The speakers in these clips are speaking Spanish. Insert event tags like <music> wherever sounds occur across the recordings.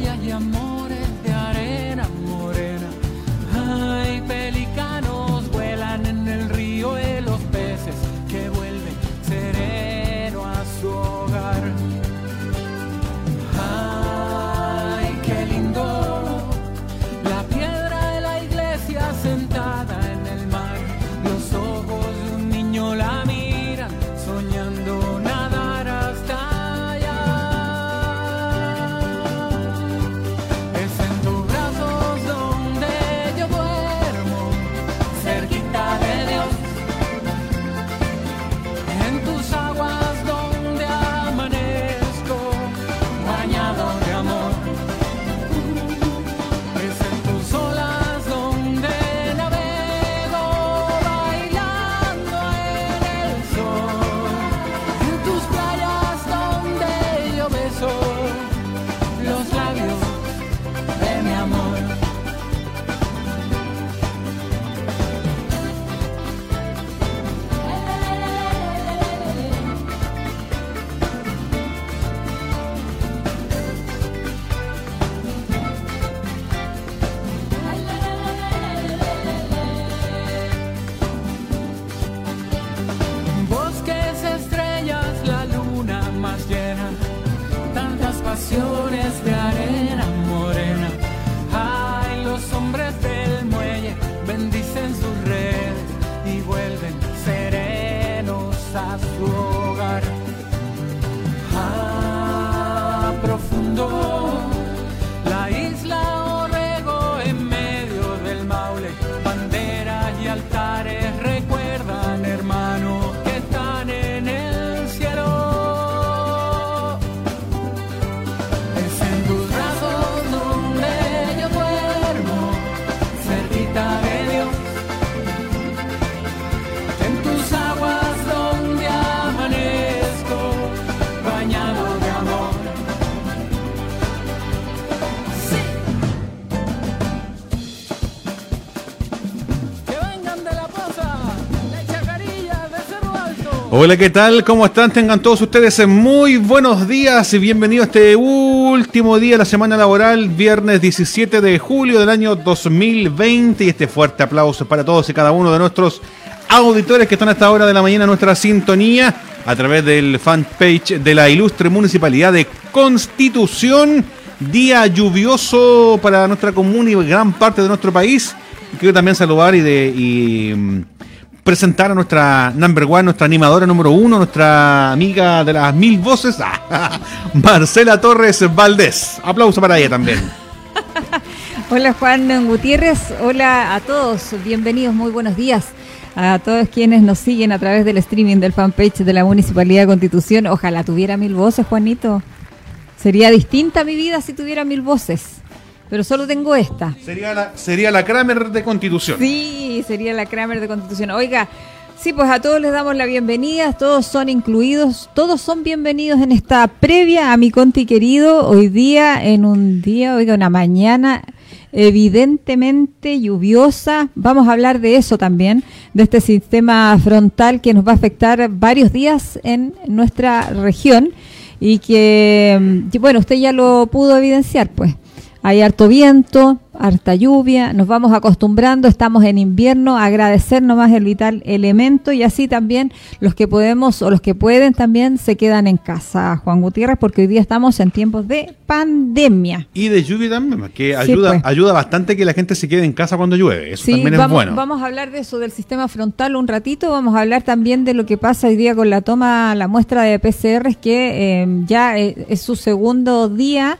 batallas de amor. Hola, ¿qué tal? ¿Cómo están? Tengan todos ustedes muy buenos días y bienvenidos a este último día de la semana laboral, viernes 17 de julio del año 2020. Y este fuerte aplauso para todos y cada uno de nuestros auditores que están a esta hora de la mañana en nuestra sintonía a través del fanpage de la ilustre municipalidad de Constitución. Día lluvioso para nuestra comuna y gran parte de nuestro país. Quiero también saludar y de. y, mm, presentar a nuestra number one, nuestra animadora número uno, nuestra amiga de las mil voces, <laughs> Marcela Torres Valdés. Aplauso para ella también. <laughs> Hola Juan Gutiérrez, hola a todos, bienvenidos, muy buenos días a todos quienes nos siguen a través del streaming del fanpage de la Municipalidad de Constitución. Ojalá tuviera mil voces, Juanito. Sería distinta mi vida si tuviera mil voces, pero solo tengo esta. Sería la, sería la Kramer de Constitución. Sí, sería la Kramer de Constitución. Oiga, sí, pues a todos les damos la bienvenida, todos son incluidos, todos son bienvenidos en esta previa a mi Conti querido, hoy día, en un día, oiga, una mañana evidentemente lluviosa. Vamos a hablar de eso también, de este sistema frontal que nos va a afectar varios días en nuestra región y que, mm, bueno, usted ya lo pudo evidenciar, pues. Hay harto viento, harta lluvia, nos vamos acostumbrando, estamos en invierno, agradecer nomás el vital elemento y así también los que podemos o los que pueden también se quedan en casa, Juan Gutiérrez, porque hoy día estamos en tiempos de pandemia. Y de lluvia también, que Sí, ayuda, pues. ayuda bastante que la gente se quede en casa cuando llueve. Eso Sí, también vamos, es bueno. vamos a hablar de eso, del sistema frontal un ratito. Vamos a hablar también de lo que pasa hoy día con la toma, la muestra de PCR, que eh, ya eh, es su segundo día.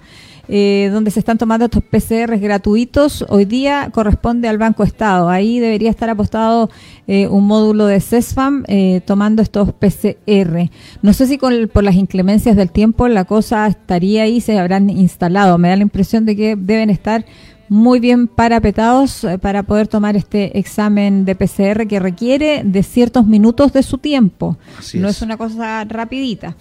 Eh, donde se están tomando estos PCR gratuitos, hoy día corresponde al Banco Estado. Ahí debería estar apostado eh, un módulo de CESFAM eh, tomando estos PCR. No sé si con, por las inclemencias del tiempo la cosa estaría ahí, se habrán instalado. Me da la impresión de que deben estar muy bien parapetados eh, para poder tomar este examen de PCR que requiere de ciertos minutos de su tiempo. Así no es. es una cosa rapidita.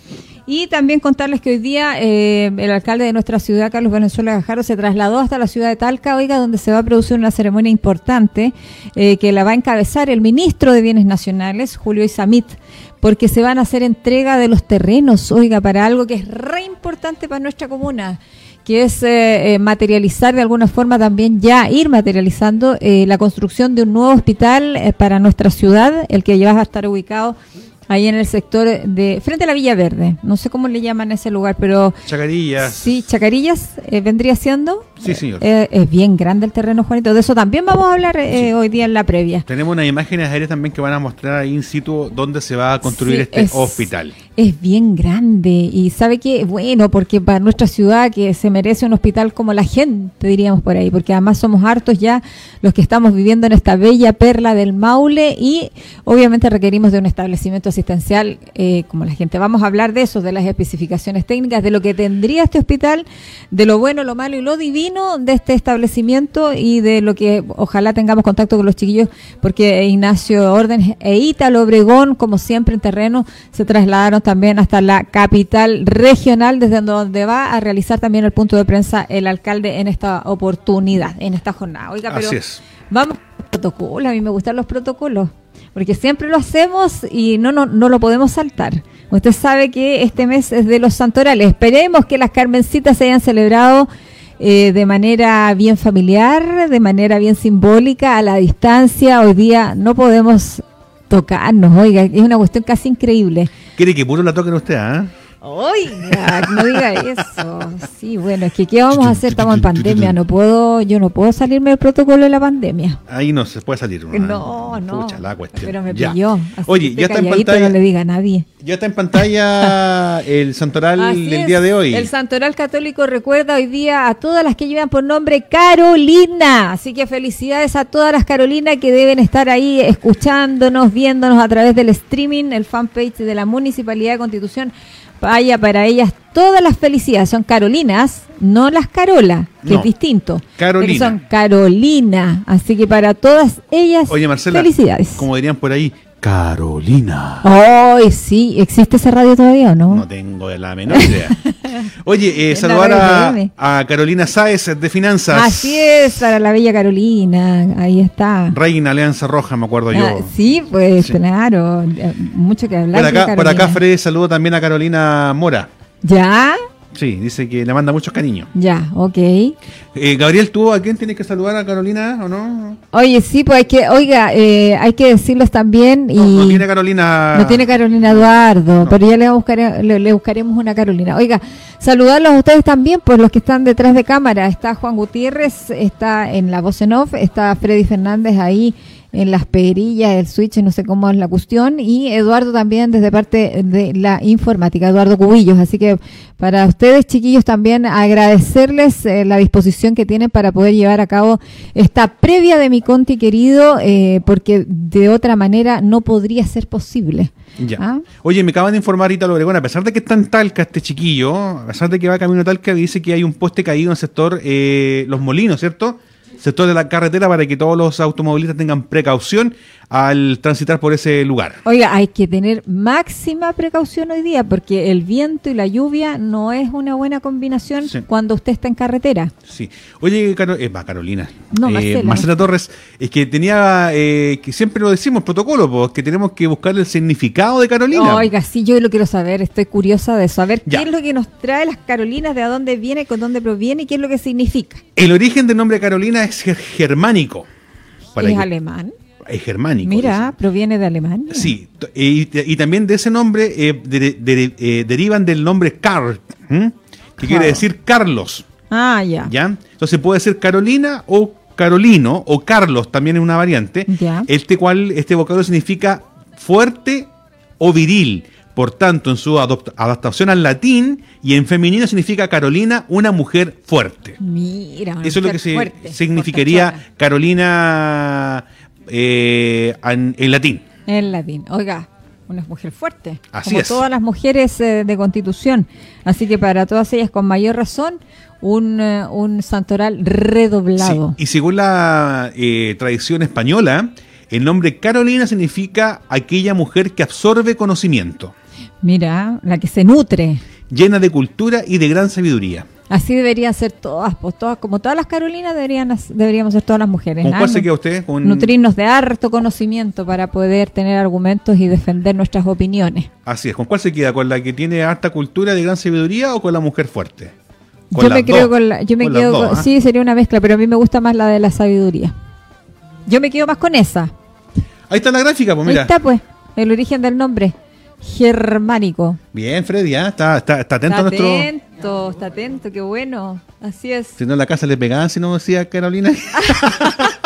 Y también contarles que hoy día eh, el alcalde de nuestra ciudad, Carlos Venezuela Gajardo, se trasladó hasta la ciudad de Talca, oiga, donde se va a producir una ceremonia importante eh, que la va a encabezar el ministro de Bienes Nacionales, Julio Isamit, porque se van a hacer entrega de los terrenos, oiga, para algo que es re importante para nuestra comuna que es eh, eh, materializar de alguna forma también ya ir materializando eh, la construcción de un nuevo hospital eh, para nuestra ciudad, el que ya va a estar ubicado ahí en el sector de frente a la Villa Verde. No sé cómo le llaman a ese lugar, pero Chacarillas. sí, Chacarillas eh, vendría siendo. Sí, señor. Eh, es bien grande el terreno, Juanito. De eso también vamos a hablar eh, hoy día en la previa. Tenemos unas imágenes aéreas también que van a mostrar ahí in situ dónde se va a construir Sí, este es- hospital. Es bien grande y sabe que bueno porque para nuestra ciudad que se merece un hospital como la gente diríamos por ahí porque además somos hartos ya los que estamos viviendo en esta bella perla del Maule y obviamente requerimos de un establecimiento asistencial eh, como la gente. Vamos a hablar de eso, de las especificaciones técnicas, de lo que tendría este hospital, de lo bueno, lo malo y lo divino de este establecimiento y de lo que ojalá tengamos contacto con los chiquillos porque Ignacio Orden e Ítalo Obregón, como siempre en terreno, se trasladaron también hasta la capital regional, desde donde va a realizar también el punto de prensa el alcalde en esta oportunidad, en esta jornada. Oiga, pero Así es. vamos protocolo, a mí me gustan los protocolos, porque siempre lo hacemos y no, no, no lo podemos saltar. Usted sabe que este mes es de los santorales. Esperemos que las Carmencitas se hayan celebrado eh, de manera bien familiar, de manera bien simbólica, a la distancia. Hoy día no podemos tocarnos, oiga, es una cuestión casi increíble. Quiere que puro la toquen usted, ¿ah? Oiga, no diga eso. Sí, bueno, es que ¿qué vamos a hacer? Estamos en pandemia, no puedo, yo no puedo salirme del protocolo de la pandemia. Ahí no se puede salir. ¿no? No, no. Pucha, la cuestión. Pero me Ya. pilló. así Oye, ya está en pantalla. No le diga a nadie. Ya está en pantalla <laughs> el santoral Así del es. día de hoy. El Santoral Católico recuerda hoy día a todas las que llevan por nombre Carolina. Así que felicidades a todas las Carolinas que deben estar ahí escuchándonos, viéndonos a través del streaming, el fanpage de la Municipalidad de Constitución. Vaya para ellas todas las felicidades. Son Carolinas, no las Carola, que No. es distinto. Carolina. Son Carolina. Así que para todas ellas, Oye, Marcela, felicidades. como dirían por ahí, Carolina. Ay, sí, ¿existe ese radio todavía o no? No tengo la menor idea. <laughs> Oye, eh, saludar a, a Carolina Sáez de Finanzas. Así es, para la bella Carolina, ahí está. Reina Alianza Roja, me acuerdo Ah, yo. sí, pues Sí. claro, eh, mucho que hablar. Por acá, por acá. Fred saludo también a Carolina Mora. ¿Ya? Sí, dice que le manda muchos cariños. Ya, ok. Eh, Gabriel, ¿tú a quién tienes que saludar a Carolina o no? Oye, sí, pues hay que, oiga, eh, hay que decirlos también y No, tiene Carolina. no tiene Carolina Eduardo, No. pero ya le, buscare- le, le buscaremos una Carolina. Oiga, saludarlos a ustedes también, pues los que están detrás de cámara. Está Juan Gutiérrez, está en la voz en off, está Freddy Fernández ahí en las perillas, el switch, no sé cómo es la cuestión, y Eduardo también desde parte de la informática, Eduardo Cubillos. Así que para ustedes, chiquillos, también agradecerles eh, la disposición que tienen para poder llevar a cabo esta previa de mi Conti querido, eh, porque de otra manera no podría ser posible. Ya. ¿Ah? Oye, me acaban de informar Ítalo Obregón, a pesar de que está en Talca este chiquillo, a pesar de que va camino a Talca, dice que hay un poste caído en el sector eh, Los Molinos, ¿cierto? Sector de la carretera para que todos los automovilistas tengan precaución al transitar por ese lugar. Oiga, hay que tener máxima precaución hoy día porque el viento y la lluvia no es una buena combinación Sí. cuando usted está en carretera. Sí. Oye, Caro- eh, va, Carolina. No, Eh, Marcela. Torres, es que tenía, eh, que siempre lo decimos, protocolo, pues, que tenemos que buscar el significado de Carolina. Oiga, sí, yo lo quiero saber, estoy curiosa de saber Ya. qué es lo que nos trae las Carolinas, de a dónde viene, con dónde proviene y qué es lo que significa. El origen del nombre Carolina es ger- germánico. Para es que- alemán. Es germánico. Mira, proviene de Alemania. Sí, t- y, y también de ese nombre eh, de- de- eh, derivan del nombre Carl, ¿m? que quiere decir Carlos, Ah, ya. ¿ya? Entonces puede ser Carolina o Carolino o Carlos, también es una variante. Ya. Este cual este vocablo significa fuerte o viril. Por tanto, en su adaptación al latín y en femenino significa Carolina, una mujer fuerte. Mira, una Eso es lo que fuerte, significaría. Carolina eh, en, en latín. En latín. Oiga, una mujer fuerte, Así como es. todas las mujeres eh, de Constitución. Así que para todas ellas, con mayor razón, un, eh, un santoral redoblado. Sí, Y según la eh, tradición española, el nombre Carolina significa aquella mujer que absorbe conocimiento, Mira, la que se nutre. llena de cultura y de gran sabiduría. Así deberían ser todas, pues todas, como todas las Carolinas deberían, deberíamos ser todas las mujeres. ¿Con ¿ah? cuál se Nu- queda usted? ¿Con- Nutrirnos de harto conocimiento para poder tener argumentos y defender nuestras opiniones. Así es, ¿con cuál se queda? ¿Con la que tiene harta cultura de gran sabiduría o con la mujer fuerte? Con Yo me creo con la, yo me Con quedo dos, con- ¿ah? sí, sería una mezcla, pero a mí me gusta más la de la sabiduría. Yo me quedo más con esa. Ahí está la gráfica, pues mira. Ahí está pues, el origen del nombre, germánico. Bien, Freddy, ¿ah? está, está, está atento está a nuestro... atento, está atento, qué bueno. Así es. Si no, en la casa le pegaban si no decía Carolina. <laughs>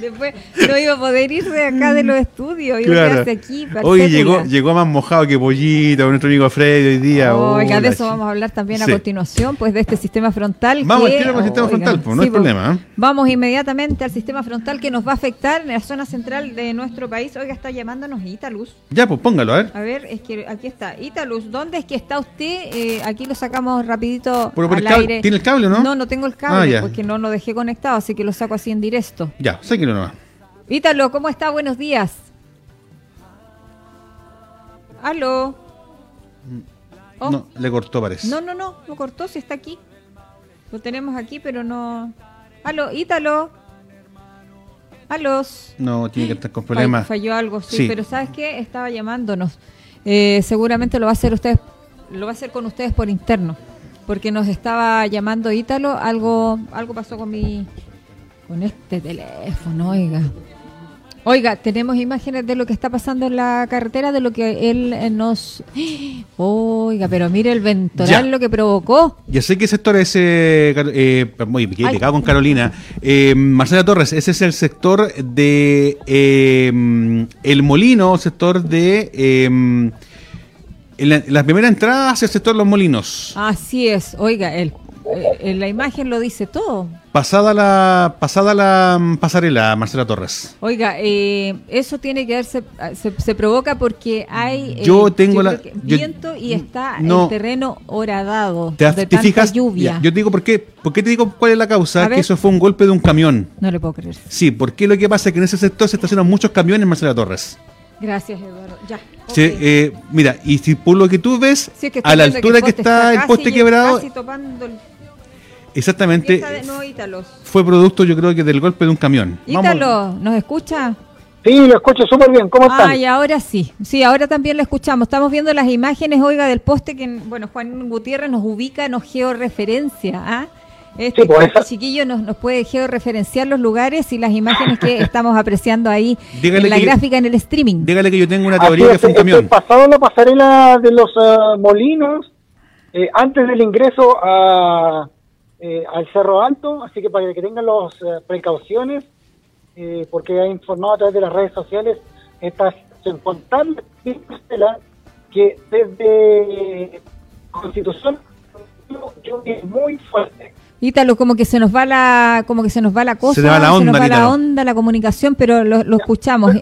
Después no iba a poder ir de acá de los estudios, iba a Claro. quedarse aquí. Hoy llegó, llegó más mojado que pollito, nuestro amigo Freddy hoy día. Oiga, Oh, de eso vamos a hablar también Sí. a continuación, pues de este sistema frontal. Vamos que, al el sistema frontal, pues, no hay problema, ¿eh? Vamos inmediatamente al sistema frontal que nos va a afectar en la zona central de nuestro país. Oiga, está llamándonos Italuz. Ya, pues póngalo, a ver. A ver, es que aquí está. Italuz, ¿dónde es que está usted? Eh, aquí lo sacamos rapidito Pero por al el cable- aire. ¿tiene el cable o no? No, no tengo el cable Ah, porque no lo dejé conectado, así que lo saco así en directo. Ya, sáquelo nomás. Ítalo, ¿cómo está? Buenos días. Aló. Oh. No, le cortó, parece. No, no, no, lo cortó si está aquí. Lo tenemos aquí, pero no. Aló, Ítalo. Alos. No, tiene que estar con Fall- problemas. Falló algo, sí, Sí. pero ¿sabes qué? Estaba llamándonos. Eh, seguramente lo va a hacer ustedes, lo va a hacer con ustedes por interno, porque nos estaba llamando Ítalo, algo algo pasó con mi con este teléfono, oiga. Oiga, tenemos imágenes de lo que está pasando en la carretera, de lo que él eh, nos... <gasps> Oiga, pero mire el ventoral Ya. lo que provocó. Ya sé qué sector es ese. Car- Eh, muy me con Carolina. Eh, Marcela Torres, ese es el sector de. eh, el Molino, sector de. eh, en la, en la primera entrada hacia el sector Los Molinos. Así es, oiga, él, eh, la imagen lo dice todo. Pasada la pasada la mm, pasarela, Marcela Torres. Oiga, eh, eso tiene que verse, se, se provoca porque hay eh, Yo tengo la- creo que yo- viento y está no. el terreno horadado ¿Te, de te tanta fijas? lluvia. Ya, yo te digo por qué. ¿Por qué te digo cuál es la A causa? ver. Que eso fue un golpe de un camión. No le puedo creer. Sí, porque lo que pasa es que en ese sector se estacionan muchos camiones, Marcela Torres. Gracias, Eduardo. Ya. Sí, eh, mira, y si por lo que tú ves, Sí, es que estoy a la altura que está el poste quebrado, Casi topando el... exactamente de nuevo fue producto, yo creo que del golpe de un camión. Ítalo, ¿nos escucha? Sí, lo escucho súper bien. ¿Cómo están? Ay, ahora sí. Sí, ahora también lo escuchamos. Estamos viendo las imágenes, oiga, del poste que, bueno, Juan Gutiérrez nos ubica, nos georreferencia. ¿ah? Este, Sí, pues, este chiquillo nos, nos puede georreferenciar los lugares y las imágenes que <laughs> estamos apreciando ahí Dígale en la yo- gráfica en el streaming. Dígale que yo tengo una teoría es, que fue un estoy camión. pasado la pasarela de los eh, molinos eh, antes del ingreso a, eh, al Cerro Alto, así que para que tengan las precauciones, eh, porque ha informado a través de las redes sociales esta contarles que desde Constitución lluvia muy fuerte. Ítalo, como que se nos va la, como que se nos va la cosa, Se va la onda, nos va la onda, la comunicación, pero lo, lo escuchamos.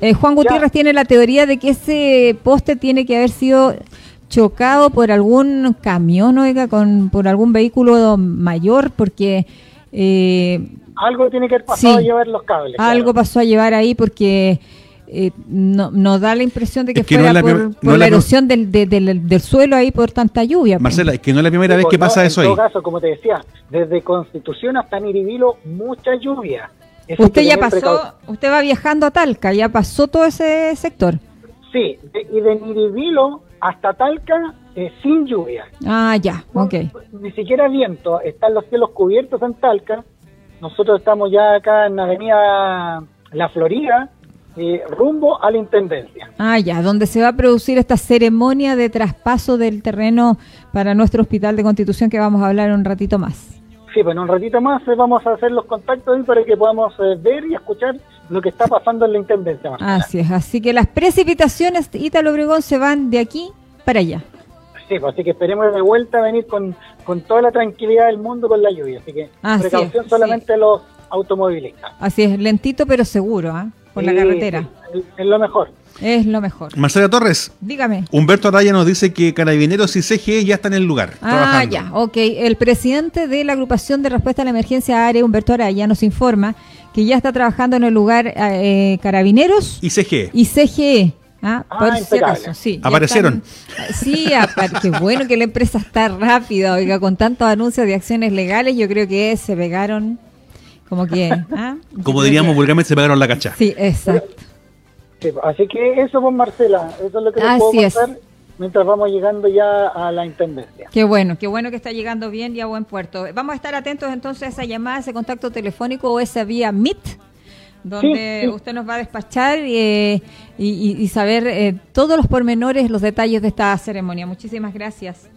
Eh, Juan Gutiérrez tiene la teoría de que ese poste tiene que haber sido chocado por algún camión, oiga, con, por algún vehículo mayor, porque eh, Algo tiene que haber pasado Sí. a llevar los cables. algo claro. pasó a llevar ahí porque eh, no, nos da la impresión de que, Es que no fuera es la por, la erosión del, de- del, del suelo ahí por tanta lluvia. pues. Marcela, es que no es la primera vez que pasa eso en ahí. todo caso, como te decía, desde Constitución hasta Niribilo, mucha lluvia. Eso Usted ya pasó, precaución. usted va viajando a Talca, ya pasó todo ese sector. Sí, de- y de Niribilo hasta Talca, eh, sin lluvia. Ah, ya, ok. Ni siquiera viento, están los cielos cubiertos en Talca. Nosotros estamos ya acá en la avenida La Florida, eh, rumbo a la Intendencia. Ah, ya, donde se va a producir esta ceremonia de traspaso del terreno para nuestro hospital de Constitución que vamos a hablar un ratito más. Sí, en un ratito más eh, vamos a hacer los contactos ahí para que podamos eh, ver y escuchar lo que está pasando en la Intendencia. Marcela. Así es, así que las precipitaciones Ítalo Obregón se van de aquí para allá. Sí, pues, así que esperemos de vuelta venir con, con toda la tranquilidad del mundo con la lluvia. Así que Así precaución es, solamente los automovilistas. Así es, lentito pero seguro, ¿ah? Por la Sí, carretera. sí, es lo mejor. Es lo mejor. Marcela Torres, Dígame. Humberto Araya nos dice que Carabineros y CGE ya están en el lugar. Ah, trabajando. ya, ok. El presidente de la agrupación de respuesta a la emergencia ARE, Humberto Araya, nos informa que ya está trabajando en el lugar eh, Carabineros Y CGE. y CGE. Ah, Ah, por si impecable. acaso, sí. ya Aparecieron. están- sí, apa- qué bueno que la empresa está rápida, oiga, con tantos anuncios de acciones legales, yo creo que se pegaron como que... ¿ah? Como diríamos vulgarmente, se pegaron la cacha. Sí, exacto. Sí, así que eso, pues Marcela, eso es lo que les Así puedo es. Mientras vamos llegando ya a la intendencia. Qué bueno, qué bueno que está llegando bien y a buen puerto. Vamos a estar atentos entonces a esa llamada, ese contacto telefónico o esa vía Meet, donde Sí, sí. usted nos va a despachar eh, y, y- saber eh, todos los pormenores, los detalles de esta ceremonia. Muchísimas gracias.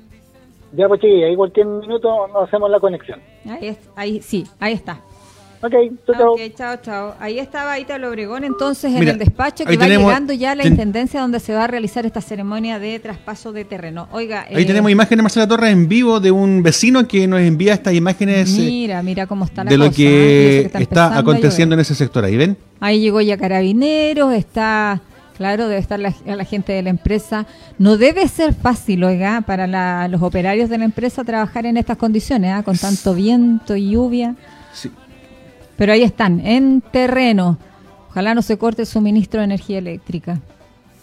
Ya, pues chiquilla, ahí cualquier minuto nos hacemos la conexión. Ahí, es- ahí sí, ahí está. Ok, chao, chao. Ok, chao, chao. Ahí estaba Ítalo Obregón entonces en Mira, el despacho que va tenemos- llegando ya a la ten- intendencia donde se va a realizar esta ceremonia de traspaso de terreno. Oiga, Ahí eh, tenemos imágenes, Marcela Torres, en vivo de un vecino que nos envía estas imágenes eh, Mira, mira cómo está la de lo cosa, ¿eh? Que está, aconteciendo en ese sector. Ahí ven. Ahí llegó ya Carabineros, está, claro, debe estar la, la gente de la empresa. No debe ser fácil, oiga, para la- los operarios de la empresa trabajar en estas condiciones, ¿ah? con tanto viento y lluvia. Sí. Pero ahí están, en terreno. Ojalá no se corte el suministro de energía eléctrica.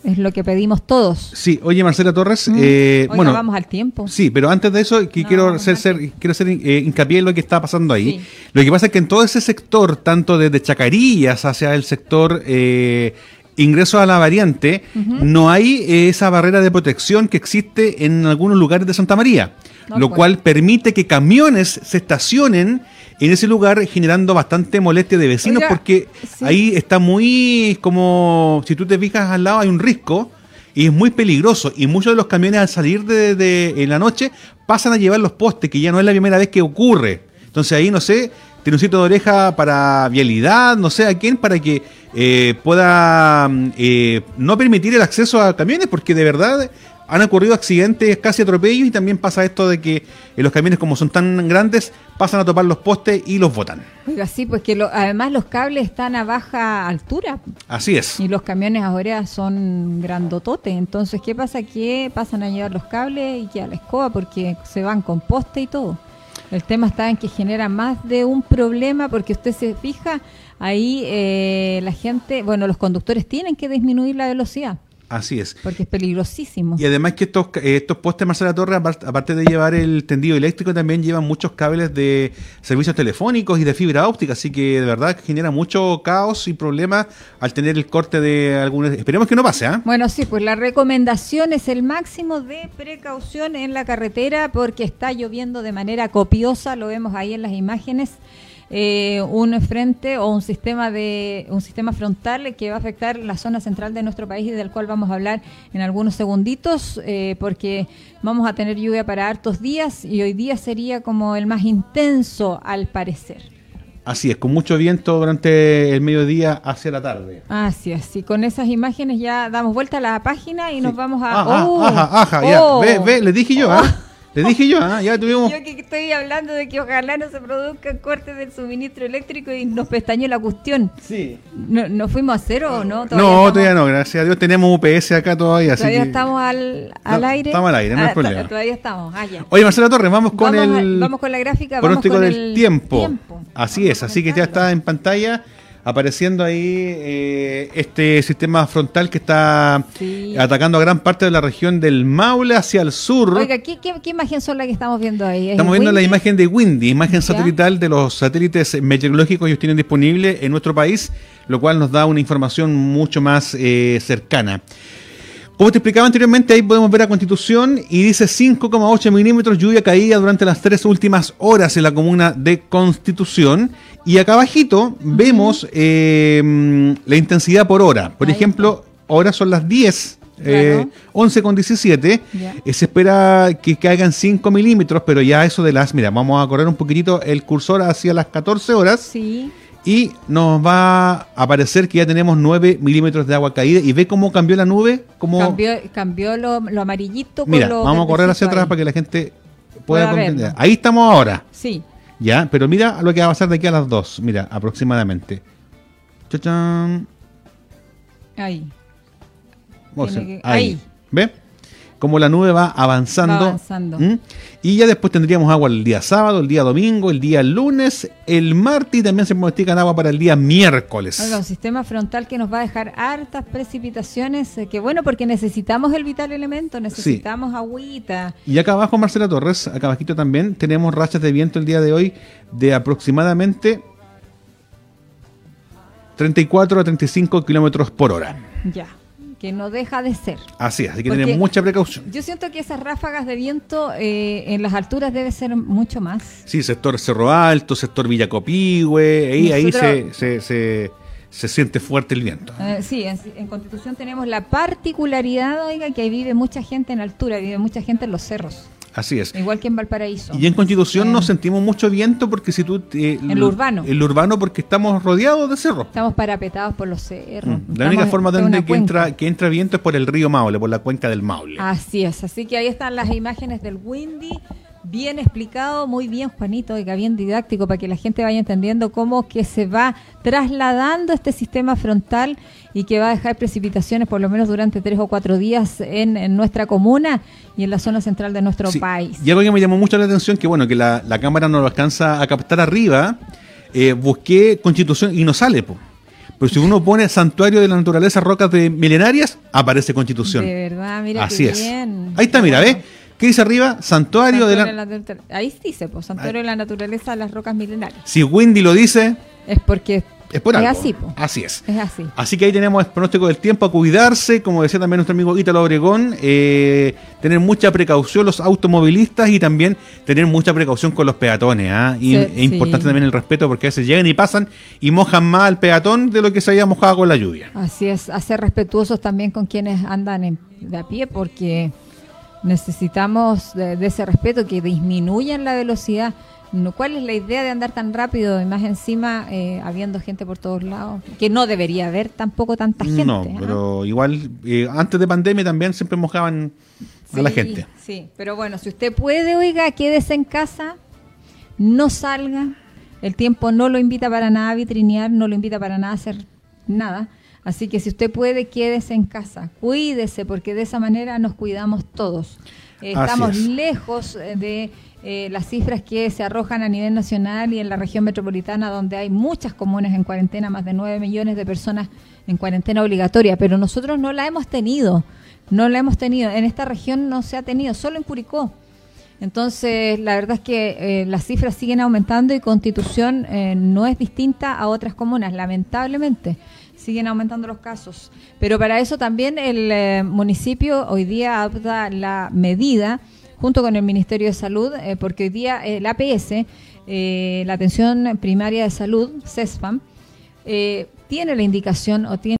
Es lo que pedimos todos. Sí, oye Marcela Torres, Mm. eh, bueno, vamos al tiempo. sí, pero antes de eso que No, quiero hacer, ser- quiero hacer eh, hincapié en lo que está pasando ahí. Sí. Lo que pasa es que en todo ese sector, tanto desde Chacarillas hacia el sector eh, ingreso a la variante, no hay eh, esa barrera de protección que existe en algunos lugares de Santa María, No, lo pues. cual permite que camiones se estacionen en ese lugar generando bastante molestia de vecinos Oiga, porque sí. ahí está muy como si tú te fijas al lado hay un risco y es muy peligroso y muchos de los camiones al salir de, de- en la noche pasan a llevar los postes que ya no es la primera vez que ocurre entonces ahí no sé tiene un sitio de oreja para vialidad no sé a quién para que eh, pueda mm, eh, no permitir el acceso a camiones porque de verdad han ocurrido accidentes, casi atropellos, y también pasa esto de que eh, los camiones, como son tan grandes, pasan a topar los postes y los botan. Oiga, sí, pues que lo- además los cables están a baja altura. Así es. Y los camiones ahora son grandototes. Entonces, ¿qué pasa? Que pasan a llevar los cables y que a la escoba porque se van con poste y todo. El tema está en que genera más de un problema porque usted se fija, ahí eh, la gente, bueno, los conductores tienen que disminuir la velocidad Así es. porque es peligrosísimo. Y además que estos, eh, estos postes Marcela Torre, apar- aparte de llevar el tendido eléctrico, también llevan muchos cables de servicios telefónicos y de fibra óptica, así que de verdad que genera mucho caos y problemas al tener el corte de algunos... Esperemos que no pase, ¿ah? Bueno, sí, pues la recomendación es el máximo de precaución en la carretera porque está lloviendo de manera copiosa, lo vemos ahí en las imágenes. Eh, un frente o un sistema de un sistema frontal que va a afectar la zona central de nuestro país y del cual vamos a hablar en algunos segunditos eh, porque vamos a tener lluvia para hartos días y hoy día sería como el más intenso al parecer. Así es, con mucho viento durante el mediodía hacia la tarde. Así es, y con esas imágenes ya damos vuelta a la página y nos vamos a... Ajá, ¡Oh! ajá, ajá, ya, ¡Oh! ve, ve, le dije yo, ¿ah? Le dije yo, ¿ah? Ya tuvimos... Yo que estoy hablando de que ojalá no se produzcan cortes del suministro eléctrico y nos pestañó la cuestión. Sí. ¿No, no fuimos a cero o no? no, estamos- todavía no, gracias a Dios tenemos UPS acá todavía, así Todavía que- estamos al, al No, aire. estamos al aire, no hay Ah, to- problema. Todavía estamos, ah, ya. Oye, Marcela Torres, vamos con vamos, a- el vamos con la gráfica, vamos pronóstico con del el tiempo. tiempo. Así Vamos es, así que ya está en pantalla apareciendo ahí eh, este sistema frontal que está Sí. atacando a gran parte de la región del Maule hacia el sur. Oiga, ¿qué, qué, qué imagen son las que estamos viendo ahí? ¿Es Estamos viendo la imagen de Windy, imagen Ya. satelital de los satélites meteorológicos que ellos tienen disponibles en nuestro país, lo cual nos da una información mucho más eh, cercana. Como te explicaba anteriormente, ahí podemos ver a Constitución y dice 5,8 milímetros lluvia caída durante las tres últimas horas en la comuna de Constitución. Y acá abajito vemos eh, la intensidad por hora. Por Ahí ejemplo, ahora son las 10, eh, Claro. 11 con 17. Ya. Eh, se espera que caigan 5 milímetros, pero ya eso de las... Mira, vamos a correr un poquitito el cursor hacia las 14 horas Sí. Y nos va a aparecer que ya tenemos 9 milímetros de agua caída. Y ve cómo cambió la nube. Cómo, Cambió, cambió lo, lo amarillito con mira, lo vamos a correr hacia atrás ahí. para que la gente pueda comprender. verlo. Ahí estamos ahora. Sí. Ya, pero mira lo que va a pasar de aquí a las 2. Mira, aproximadamente. Chachán. Ahí. Vamos a Tiene hacer que- ahí. ahí. ¿Ve? Como la nube va avanzando. Va avanzando. Y ya después tendríamos agua el día sábado, el día domingo, el día lunes, el martes y también se pronostican agua para el día miércoles. Oiga, un sistema frontal que nos va a dejar hartas precipitaciones, eh, que bueno, porque necesitamos el vital elemento, necesitamos agüita. Y acá abajo, Marcela Torres, acá abajito también, tenemos rachas de viento el día de hoy de aproximadamente 34 a 35 kilómetros por hora. Ya, que no deja de ser. Así es, así que tenemos mucha precaución. Yo siento que esas ráfagas de viento eh, en las alturas debe ser mucho más. Sí, sector Cerro Alto, sector Villacopigüe, ahí, ahí se, se, se siente fuerte el viento. Eh, sí, en, en Constitución tenemos la particularidad, oiga, que ahí vive mucha gente en altura, vive mucha gente en los cerros, Así es. igual que en Valparaíso. Y en Constitución Eh, no sentimos mucho viento porque si tú... eh, En lo urbano. En lo urbano porque estamos rodeados de cerros. Estamos parapetados por los cerros. Mm. La única forma de donde que cuenca. entra, que entra viento es por el río Maule, por la cuenca del Maule. Así es, así que ahí están las imágenes del Windy, bien explicado, muy bien Juanito, oiga, bien didáctico para que la gente vaya entendiendo cómo que se va trasladando este sistema frontal y que va a dejar precipitaciones por lo menos durante tres o cuatro días en, en nuestra comuna y en la zona central de nuestro Sí, país. Y algo que me llamó mucho la atención, que bueno, que la, la cámara no lo alcanza a captar arriba, eh, busqué Constitución y no sale, po. Pero si uno pone Santuario de la Naturaleza, Rocas de Milenarias, aparece Constitución. De verdad, mira Así qué es. bien. Ahí está, mira. ¿ves? ¿Qué dice arriba? Santuario, de la... Santuario de la Ahí dice, pues, Santuario de la Naturaleza de las Rocas Milenarias. Si Windy lo dice, Es porque es por algo. así, po. Así es. es así. Así que ahí tenemos el pronóstico del tiempo a cuidarse, como decía también nuestro amigo Ítalo Obregón, eh, tener mucha precaución los automovilistas y también tener mucha precaución con los peatones. Y Sí, es importante también el respeto porque a veces llegan y pasan y mojan más al peatón de lo que se había mojado con la lluvia. Así es, a ser respetuosos también con quienes andan en- de a pie porque necesitamos de, de ese respeto que disminuyan la velocidad. ¿Cuál es la idea de andar tan rápido y más encima eh, habiendo gente por todos lados? Que no debería haber tampoco tanta gente. no, ¿ah? pero igual eh, antes de pandemia también siempre mojaban a la gente. Sí, pero bueno, si usted puede, oiga, quédese en casa, no salga. El tiempo no lo invita para nada a vitrinear, no lo invita para nada a hacer nada. Así que si usted puede, quédese en casa, cuídese, porque de esa manera nos cuidamos todos. Eh, estamos es. lejos eh, de eh, las cifras que se arrojan a nivel nacional y en la región metropolitana, donde hay muchas comunas en cuarentena, más de 9 millones de personas en cuarentena obligatoria, pero nosotros no la hemos tenido, no la hemos tenido. En esta región no se ha tenido, solo en Curicó. Entonces, la verdad es que eh, las cifras siguen aumentando y Constitución eh, no es distinta a otras comunas, lamentablemente. Siguen aumentando los casos. Pero para eso también el eh, municipio hoy día adopta la medida, junto con el Ministerio de Salud, eh, porque hoy día el APS, eh, la Atención Primaria de Salud, CESFAM, eh, tiene la indicación o tiene